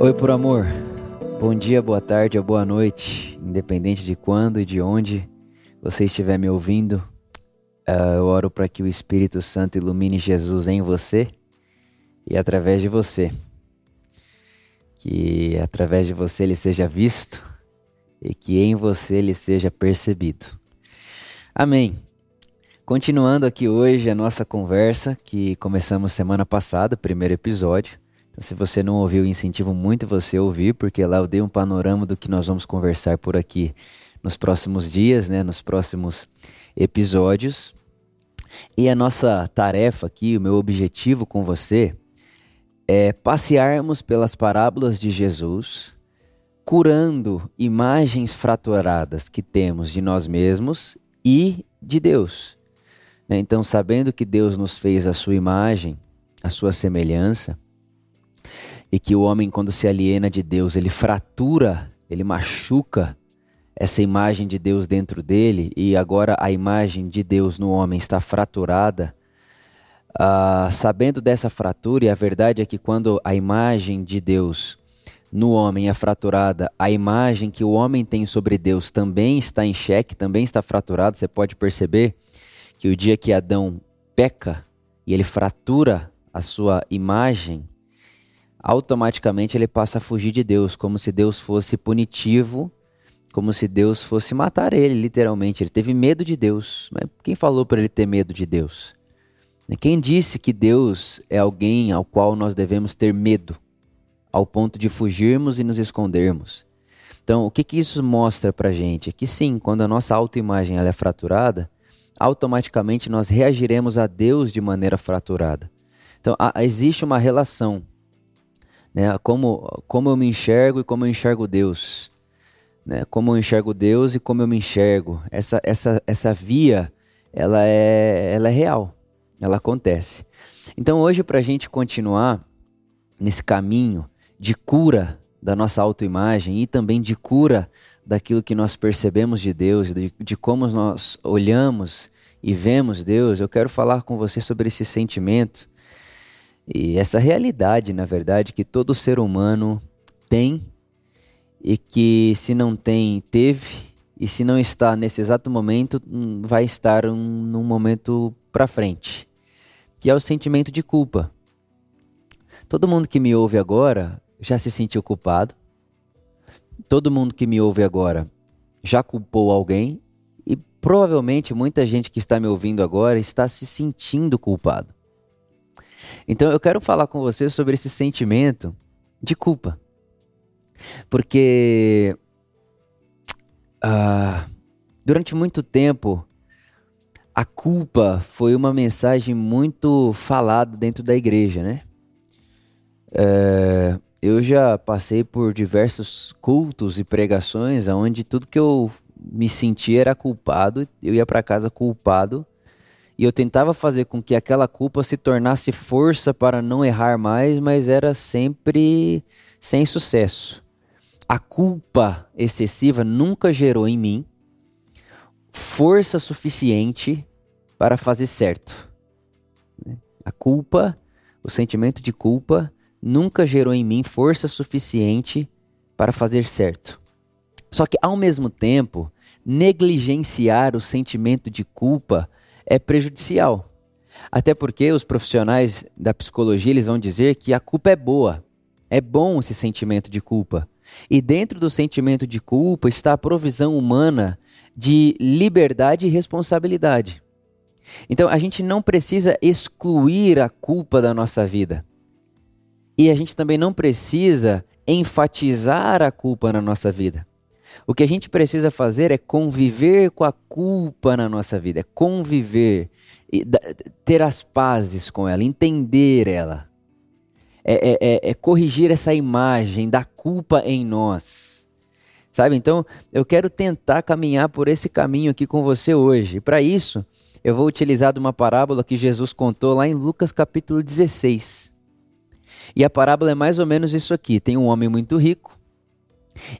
Oi, por amor. Bom dia, boa tarde ou boa noite, independente de quando e de onde você estiver me ouvindo. Uh, eu oro para que o Espírito Santo ilumine Jesus em você e através de você. Que através de você ele seja visto e que em você ele seja percebido. Amém. Continuando aqui hoje a nossa conversa que começamos semana passada, primeiro episódio. Então, se você não ouviu, incentivo muito você a ouvir, porque lá eu dei um panorama do que nós vamos conversar por aqui nos próximos dias, né, nos próximos episódios. E a nossa tarefa aqui, o meu objetivo com você, é passearmos pelas parábolas de Jesus, curando imagens fraturadas que temos de nós mesmos e de Deus. Né, então, sabendo que Deus nos fez a sua imagem, a sua semelhança, e que o homem, quando se aliena de Deus, ele fratura, ele machuca essa imagem de Deus dentro dele, e agora a imagem de Deus no homem está fraturada. Uh, sabendo dessa fratura, e a verdade é que quando a imagem de Deus no homem é fraturada, a imagem que o homem tem sobre Deus também está em xeque, também está fraturada. Você pode perceber que o dia que Adão peca e ele fratura a sua imagem, automaticamente ele passa a fugir de Deus, como se Deus fosse punitivo, como se Deus fosse matar ele, literalmente. Ele teve medo de Deus. Mas quem falou para ele ter medo de Deus? Quem disse que Deus é alguém ao qual nós devemos ter medo, ao ponto de fugirmos e nos escondermos? Então, o que, que isso mostra para gente? É que sim, quando a nossa autoimagem ela é fraturada, automaticamente nós reagiremos a Deus de maneira fraturada. Então, há, existe uma relação né? Como, como eu me enxergo e como eu enxergo Deus, né? Como eu enxergo Deus e como eu me enxergo. Essa, essa, essa via, ela é, ela é real, ela acontece. Então hoje para a gente continuar nesse caminho de cura da nossa autoimagem e também de cura daquilo que nós percebemos de Deus, de, de como nós olhamos e vemos Deus, eu quero falar com você sobre esse sentimento e essa realidade, na verdade, que todo ser humano tem e que se não tem, teve, e se não está nesse exato momento, hum, vai estar um, num momento para frente, que é o sentimento de culpa. Todo mundo que me ouve agora já se sentiu culpado. Todo mundo que me ouve agora já culpou alguém e provavelmente muita gente que está me ouvindo agora está se sentindo culpado. Então eu quero falar com você sobre esse sentimento de culpa. Porque uh, durante muito tempo a culpa foi uma mensagem muito falada dentro da igreja, né? Uh, eu já passei por diversos cultos e pregações onde tudo que eu me sentia era culpado, eu ia para casa culpado e eu tentava fazer com que aquela culpa se tornasse força para não errar mais, mas era sempre sem sucesso. A culpa excessiva nunca gerou em mim força suficiente para fazer certo. A culpa, o sentimento de culpa, nunca gerou em mim força suficiente para fazer certo. Só que, ao mesmo tempo, negligenciar o sentimento de culpa é prejudicial. Até porque os profissionais da psicologia eles vão dizer que a culpa é boa. É bom esse sentimento de culpa. E dentro do sentimento de culpa está a provisão humana de liberdade e responsabilidade. Então a gente não precisa excluir a culpa da nossa vida. E a gente também não precisa enfatizar a culpa na nossa vida. O que a gente precisa fazer é conviver com a culpa na nossa vida, é conviver, ter as pazes com ela, entender ela. É, é, é, é corrigir essa imagem da culpa em nós. Sabe? Então, eu quero tentar caminhar por esse caminho aqui com você hoje. Para isso, eu vou utilizar uma parábola que Jesus contou lá em Lucas capítulo 16. E a parábola é mais ou menos isso aqui: tem um homem muito rico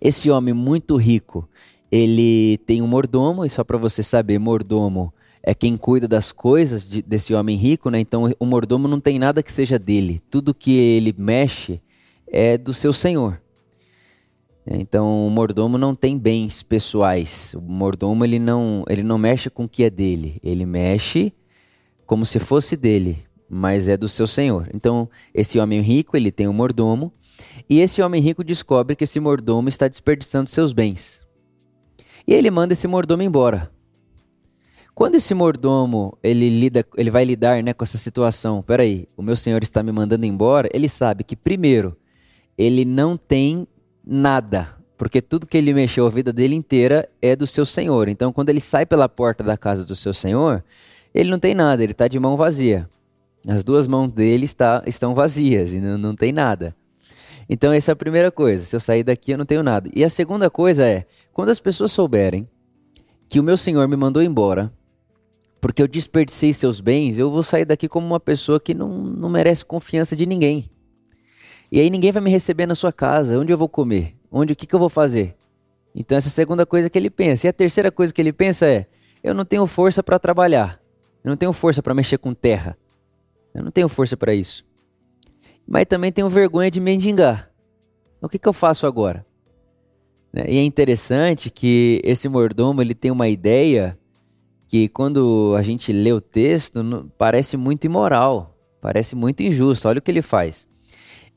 esse homem muito rico, ele tem um mordomo, e só para você saber, mordomo é quem cuida das coisas de, desse homem rico, né? Então o mordomo não tem nada que seja dele. Tudo que ele mexe é do seu senhor. Então o mordomo não tem bens pessoais. O mordomo ele não, ele não mexe com o que é dele. Ele mexe como se fosse dele, mas é do seu senhor. Então esse homem rico ele tem um mordomo e esse homem rico descobre que esse mordomo está desperdiçando seus bens. E ele manda esse mordomo embora. Quando esse mordomo ele lida, ele vai lidar né, com essa situação, peraí, o meu senhor está me mandando embora, ele sabe que primeiro ele não tem nada, porque tudo que ele mexeu a vida dele inteira é do seu senhor. Então quando ele sai pela porta da casa do seu senhor, ele não tem nada, ele está de mão vazia. As duas mãos dele está, estão vazias e não, não tem nada. Então essa é a primeira coisa, se eu sair daqui eu não tenho nada. E a segunda coisa é, quando as pessoas souberem que o meu senhor me mandou embora, porque eu desperdicei seus bens, eu vou sair daqui como uma pessoa que não, não merece confiança de ninguém. E aí ninguém vai me receber na sua casa. Onde eu vou comer? Onde o que, que eu vou fazer? Então essa é a segunda coisa que ele pensa. E a terceira coisa que ele pensa é: eu não tenho força para trabalhar. Eu não tenho força para mexer com terra. Eu não tenho força para isso. Mas também tenho vergonha de mendigar. O que, que eu faço agora? Né? E é interessante que esse mordomo ele tem uma ideia que quando a gente lê o texto parece muito imoral, parece muito injusto. Olha o que ele faz.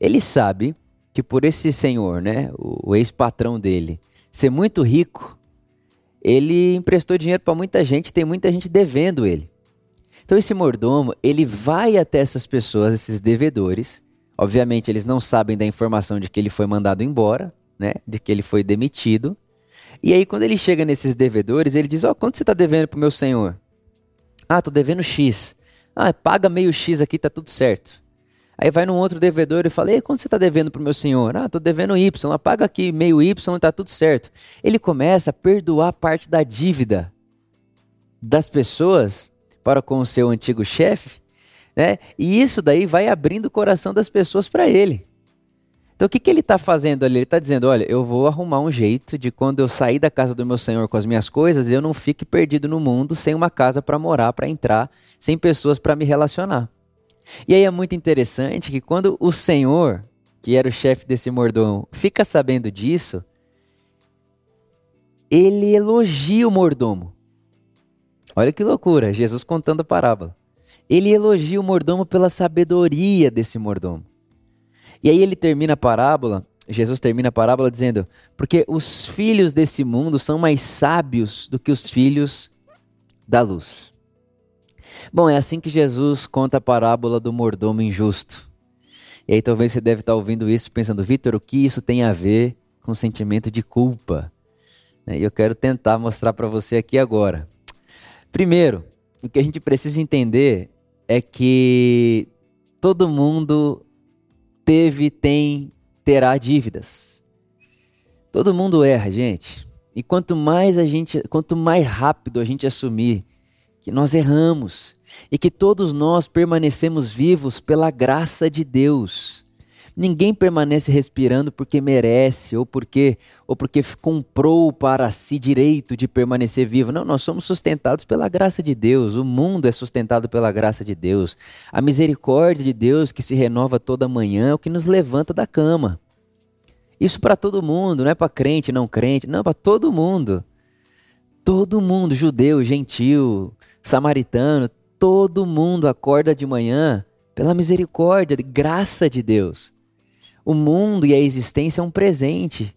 Ele sabe que por esse senhor, né, o, o ex-patrão dele, ser muito rico, ele emprestou dinheiro para muita gente, tem muita gente devendo ele. Então esse mordomo, ele vai até essas pessoas, esses devedores. Obviamente eles não sabem da informação de que ele foi mandado embora, né, de que ele foi demitido. E aí, quando ele chega nesses devedores, ele diz: Ó, oh, quanto você está devendo para o meu senhor? Ah, tô devendo X. Ah, paga meio X aqui, tá tudo certo. Aí vai num outro devedor e fala: Ei, quanto você está devendo para o meu senhor? Ah, tô devendo Y. Paga aqui meio Y, tá tudo certo. Ele começa a perdoar parte da dívida das pessoas para com o seu antigo chefe, né? E isso daí vai abrindo o coração das pessoas para ele. Então o que, que ele está fazendo ali? Ele está dizendo: olha, eu vou arrumar um jeito de quando eu sair da casa do meu senhor com as minhas coisas, eu não fique perdido no mundo sem uma casa para morar, para entrar, sem pessoas para me relacionar. E aí é muito interessante que quando o senhor, que era o chefe desse mordomo, fica sabendo disso, ele elogia o mordomo. Olha que loucura, Jesus contando a parábola. Ele elogia o mordomo pela sabedoria desse mordomo. E aí ele termina a parábola, Jesus termina a parábola dizendo: Porque os filhos desse mundo são mais sábios do que os filhos da luz. Bom, é assim que Jesus conta a parábola do mordomo injusto. E aí talvez você deve estar ouvindo isso pensando, Vitor, o que isso tem a ver com o sentimento de culpa? E eu quero tentar mostrar para você aqui agora. Primeiro, o que a gente precisa entender é que todo mundo teve, tem, terá dívidas. Todo mundo erra, gente. E quanto mais a gente, quanto mais rápido a gente assumir que nós erramos e que todos nós permanecemos vivos pela graça de Deus, Ninguém permanece respirando porque merece ou porque ou porque comprou para si direito de permanecer vivo. Não, nós somos sustentados pela graça de Deus. O mundo é sustentado pela graça de Deus. A misericórdia de Deus que se renova toda manhã é o que nos levanta da cama. Isso para todo mundo, não é para crente, não crente, não, para todo mundo. Todo mundo, judeu, gentil, samaritano, todo mundo acorda de manhã pela misericórdia, graça de Deus. O mundo e a existência é um presente,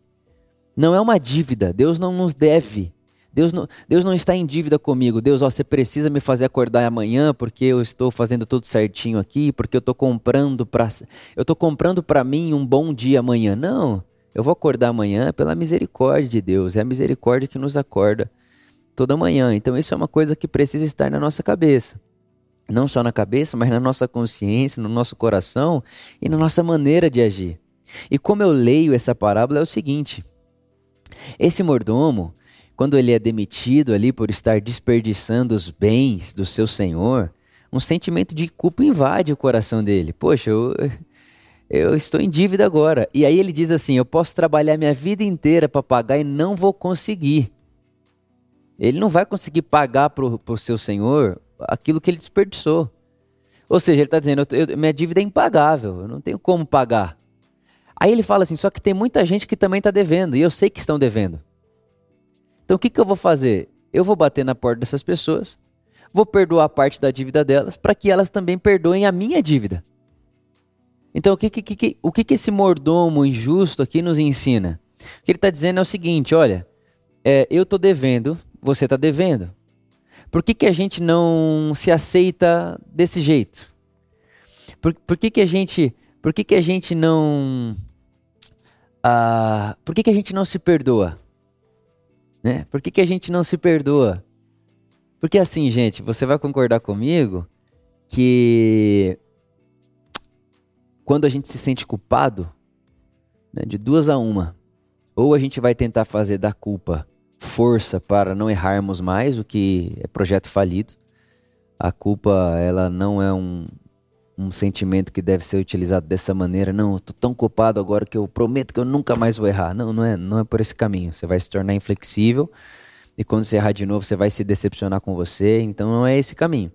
não é uma dívida. Deus não nos deve. Deus não, Deus não está em dívida comigo. Deus, ó, você precisa me fazer acordar amanhã porque eu estou fazendo tudo certinho aqui, porque eu estou comprando para eu estou comprando para mim um bom dia amanhã. Não, eu vou acordar amanhã pela misericórdia de Deus. É a misericórdia que nos acorda toda manhã. Então isso é uma coisa que precisa estar na nossa cabeça não só na cabeça, mas na nossa consciência, no nosso coração e na nossa maneira de agir. E como eu leio essa parábola é o seguinte: esse mordomo, quando ele é demitido ali por estar desperdiçando os bens do seu senhor, um sentimento de culpa invade o coração dele. Poxa, eu, eu estou em dívida agora. E aí ele diz assim: Eu posso trabalhar minha vida inteira para pagar e não vou conseguir. Ele não vai conseguir pagar para o seu senhor aquilo que ele desperdiçou. Ou seja, ele está dizendo: eu, eu, minha dívida é impagável, eu não tenho como pagar. Aí ele fala assim: só que tem muita gente que também está devendo, e eu sei que estão devendo. Então o que, que eu vou fazer? Eu vou bater na porta dessas pessoas, vou perdoar parte da dívida delas, para que elas também perdoem a minha dívida. Então o que, que, que, o que, que esse mordomo injusto aqui nos ensina? O que ele está dizendo é o seguinte: olha, é, eu estou devendo, você está devendo. Por que, que a gente não se aceita desse jeito? Por, por que, que a gente, por que, que a gente não, ah, por que, que a gente não se perdoa? Né? Por que, que a gente não se perdoa? Porque assim, gente, você vai concordar comigo que quando a gente se sente culpado, né, de duas a uma, ou a gente vai tentar fazer da culpa força para não errarmos mais, o que é projeto falido. A culpa, ela não é um, um sentimento que deve ser utilizado dessa maneira. Não, eu tô tão culpado agora que eu prometo que eu nunca mais vou errar. Não, não é, não é por esse caminho. Você vai se tornar inflexível e quando você errar de novo, você vai se decepcionar com você. Então não é esse caminho.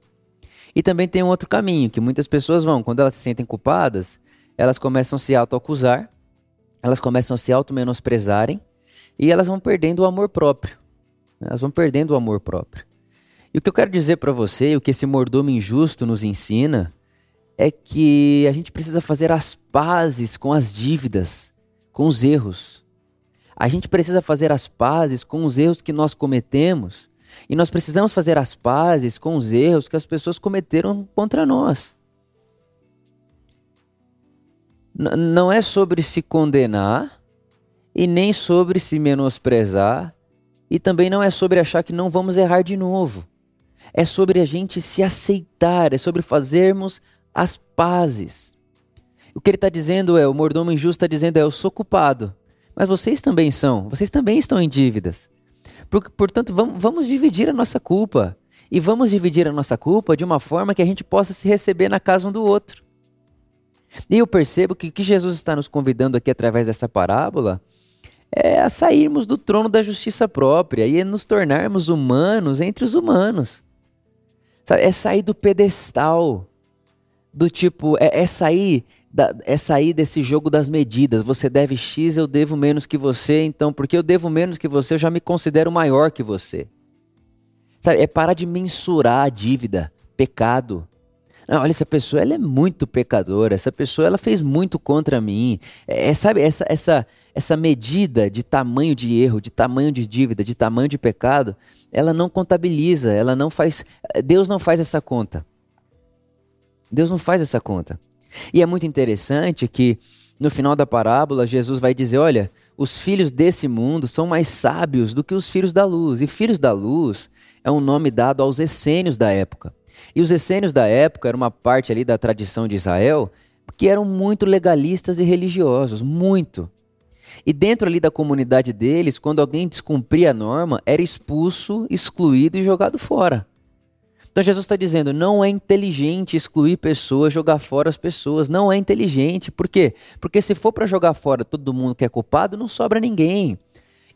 E também tem um outro caminho que muitas pessoas vão, quando elas se sentem culpadas, elas começam a se autoacusar, elas começam a se auto-menosprezarem e elas vão perdendo o amor próprio. Elas vão perdendo o amor próprio. E o que eu quero dizer para você, o que esse mordomo injusto nos ensina, é que a gente precisa fazer as pazes com as dívidas, com os erros. A gente precisa fazer as pazes com os erros que nós cometemos. E nós precisamos fazer as pazes com os erros que as pessoas cometeram contra nós. N não é sobre se condenar, e nem sobre se menosprezar, e também não é sobre achar que não vamos errar de novo. É sobre a gente se aceitar, é sobre fazermos as pazes. O que ele está dizendo é: o mordomo injusto está dizendo é, eu sou culpado, mas vocês também são, vocês também estão em dívidas. Portanto, vamos, vamos dividir a nossa culpa. E vamos dividir a nossa culpa de uma forma que a gente possa se receber na casa um do outro. E eu percebo que o que Jesus está nos convidando aqui através dessa parábola é a sairmos do trono da justiça própria e nos tornarmos humanos entre os humanos. É sair do pedestal, do tipo, é, é sair da, é sair desse jogo das medidas. Você deve X, eu devo menos que você, então, porque eu devo menos que você, eu já me considero maior que você. Sabe? É parar de mensurar a dívida, pecado. Não, olha, essa pessoa ela é muito pecadora, essa pessoa ela fez muito contra mim. É, é, sabe, essa, essa, essa medida de tamanho de erro, de tamanho de dívida, de tamanho de pecado, ela não contabiliza, ela não faz. Deus não faz essa conta. Deus não faz essa conta. E é muito interessante que no final da parábola Jesus vai dizer: olha, os filhos desse mundo são mais sábios do que os filhos da luz. E filhos da luz é um nome dado aos essênios da época. E os essênios da época eram uma parte ali da tradição de Israel que eram muito legalistas e religiosos, muito. E dentro ali da comunidade deles, quando alguém descumpria a norma, era expulso, excluído e jogado fora. Então Jesus está dizendo: não é inteligente excluir pessoas, jogar fora as pessoas. Não é inteligente. Por quê? Porque se for para jogar fora todo mundo que é culpado, não sobra ninguém.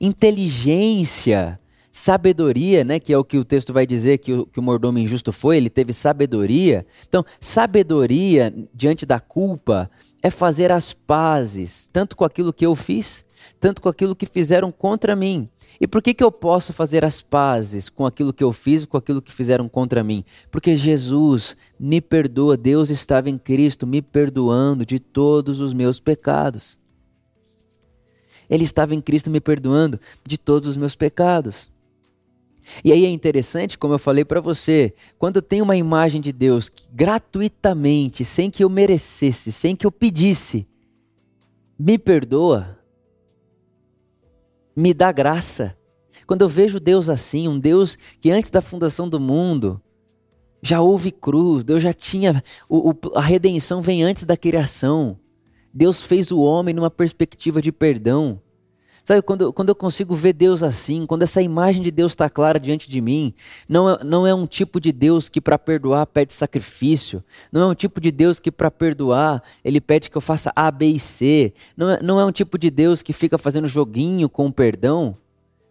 Inteligência sabedoria, né, que é o que o texto vai dizer que o, que o mordomo injusto foi, ele teve sabedoria. Então, sabedoria diante da culpa é fazer as pazes, tanto com aquilo que eu fiz, tanto com aquilo que fizeram contra mim. E por que, que eu posso fazer as pazes com aquilo que eu fiz, com aquilo que fizeram contra mim? Porque Jesus me perdoa, Deus estava em Cristo me perdoando de todos os meus pecados. Ele estava em Cristo me perdoando de todos os meus pecados. E aí é interessante, como eu falei para você, quando tem uma imagem de Deus que gratuitamente, sem que eu merecesse, sem que eu pedisse, me perdoa, me dá graça. Quando eu vejo Deus assim, um Deus que antes da fundação do mundo já houve cruz, Deus já tinha. O, o, a redenção vem antes da criação. Deus fez o homem numa perspectiva de perdão. Sabe, quando, quando eu consigo ver Deus assim, quando essa imagem de Deus está clara diante de mim, não é, não é um tipo de Deus que para perdoar pede sacrifício, não é um tipo de Deus que para perdoar ele pede que eu faça A, B e C, não é, não é um tipo de Deus que fica fazendo joguinho com o perdão.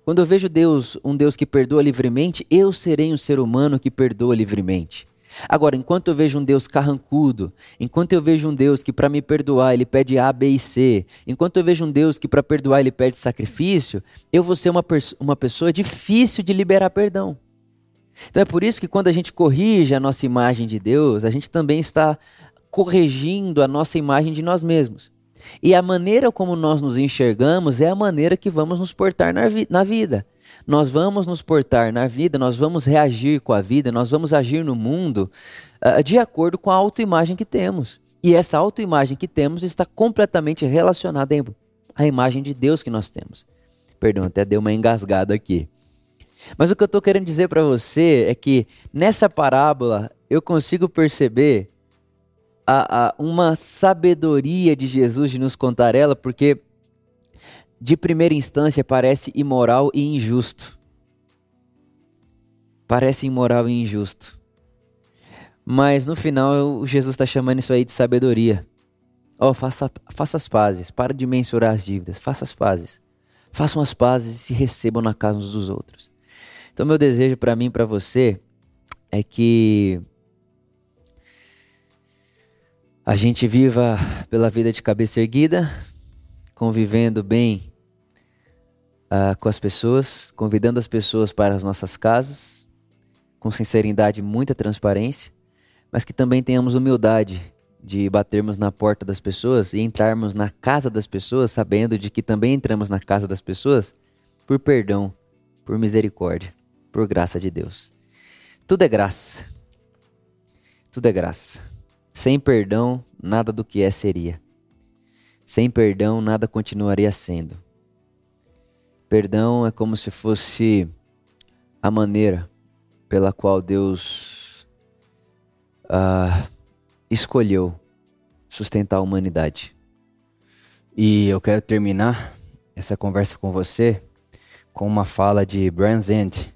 Quando eu vejo Deus, um Deus que perdoa livremente, eu serei um ser humano que perdoa livremente. Agora, enquanto eu vejo um Deus carrancudo, enquanto eu vejo um Deus que para me perdoar ele pede A, B e C, enquanto eu vejo um Deus que para perdoar ele pede sacrifício, eu vou ser uma, uma pessoa difícil de liberar perdão. Então é por isso que quando a gente corrige a nossa imagem de Deus, a gente também está corrigindo a nossa imagem de nós mesmos. E a maneira como nós nos enxergamos é a maneira que vamos nos portar na, vi na vida. Nós vamos nos portar na vida, nós vamos reagir com a vida, nós vamos agir no mundo uh, de acordo com a autoimagem que temos. E essa autoimagem que temos está completamente relacionada à imagem de Deus que nós temos. Perdão, até deu uma engasgada aqui. Mas o que eu estou querendo dizer para você é que nessa parábola eu consigo perceber a, a, uma sabedoria de Jesus de nos contar ela, porque de primeira instância parece imoral e injusto. Parece imoral e injusto. Mas no final Jesus está chamando isso aí de sabedoria. Ó, oh, faça, faça as pazes, para de mensurar as dívidas, faça as pazes. Façam as pazes e se recebam na casa uns dos outros. Então meu desejo para mim e para você é que a gente viva pela vida de cabeça erguida, convivendo bem uh, com as pessoas, convidando as pessoas para as nossas casas, com sinceridade e muita transparência, mas que também tenhamos humildade de batermos na porta das pessoas e entrarmos na casa das pessoas, sabendo de que também entramos na casa das pessoas por perdão, por misericórdia, por graça de Deus. Tudo é graça. Tudo é graça. Sem perdão, nada do que é seria. Sem perdão, nada continuaria sendo. Perdão é como se fosse a maneira pela qual Deus uh, escolheu sustentar a humanidade. E eu quero terminar essa conversa com você com uma fala de Brian Zend,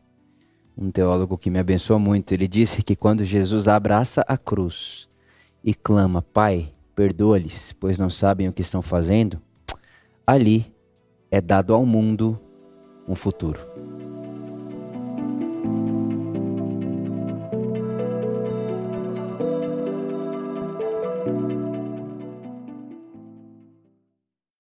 um teólogo que me abençoa muito. Ele disse que quando Jesus abraça a cruz e clama, Pai, perdoa-lhes, pois não sabem o que estão fazendo, ali é dado ao mundo um futuro.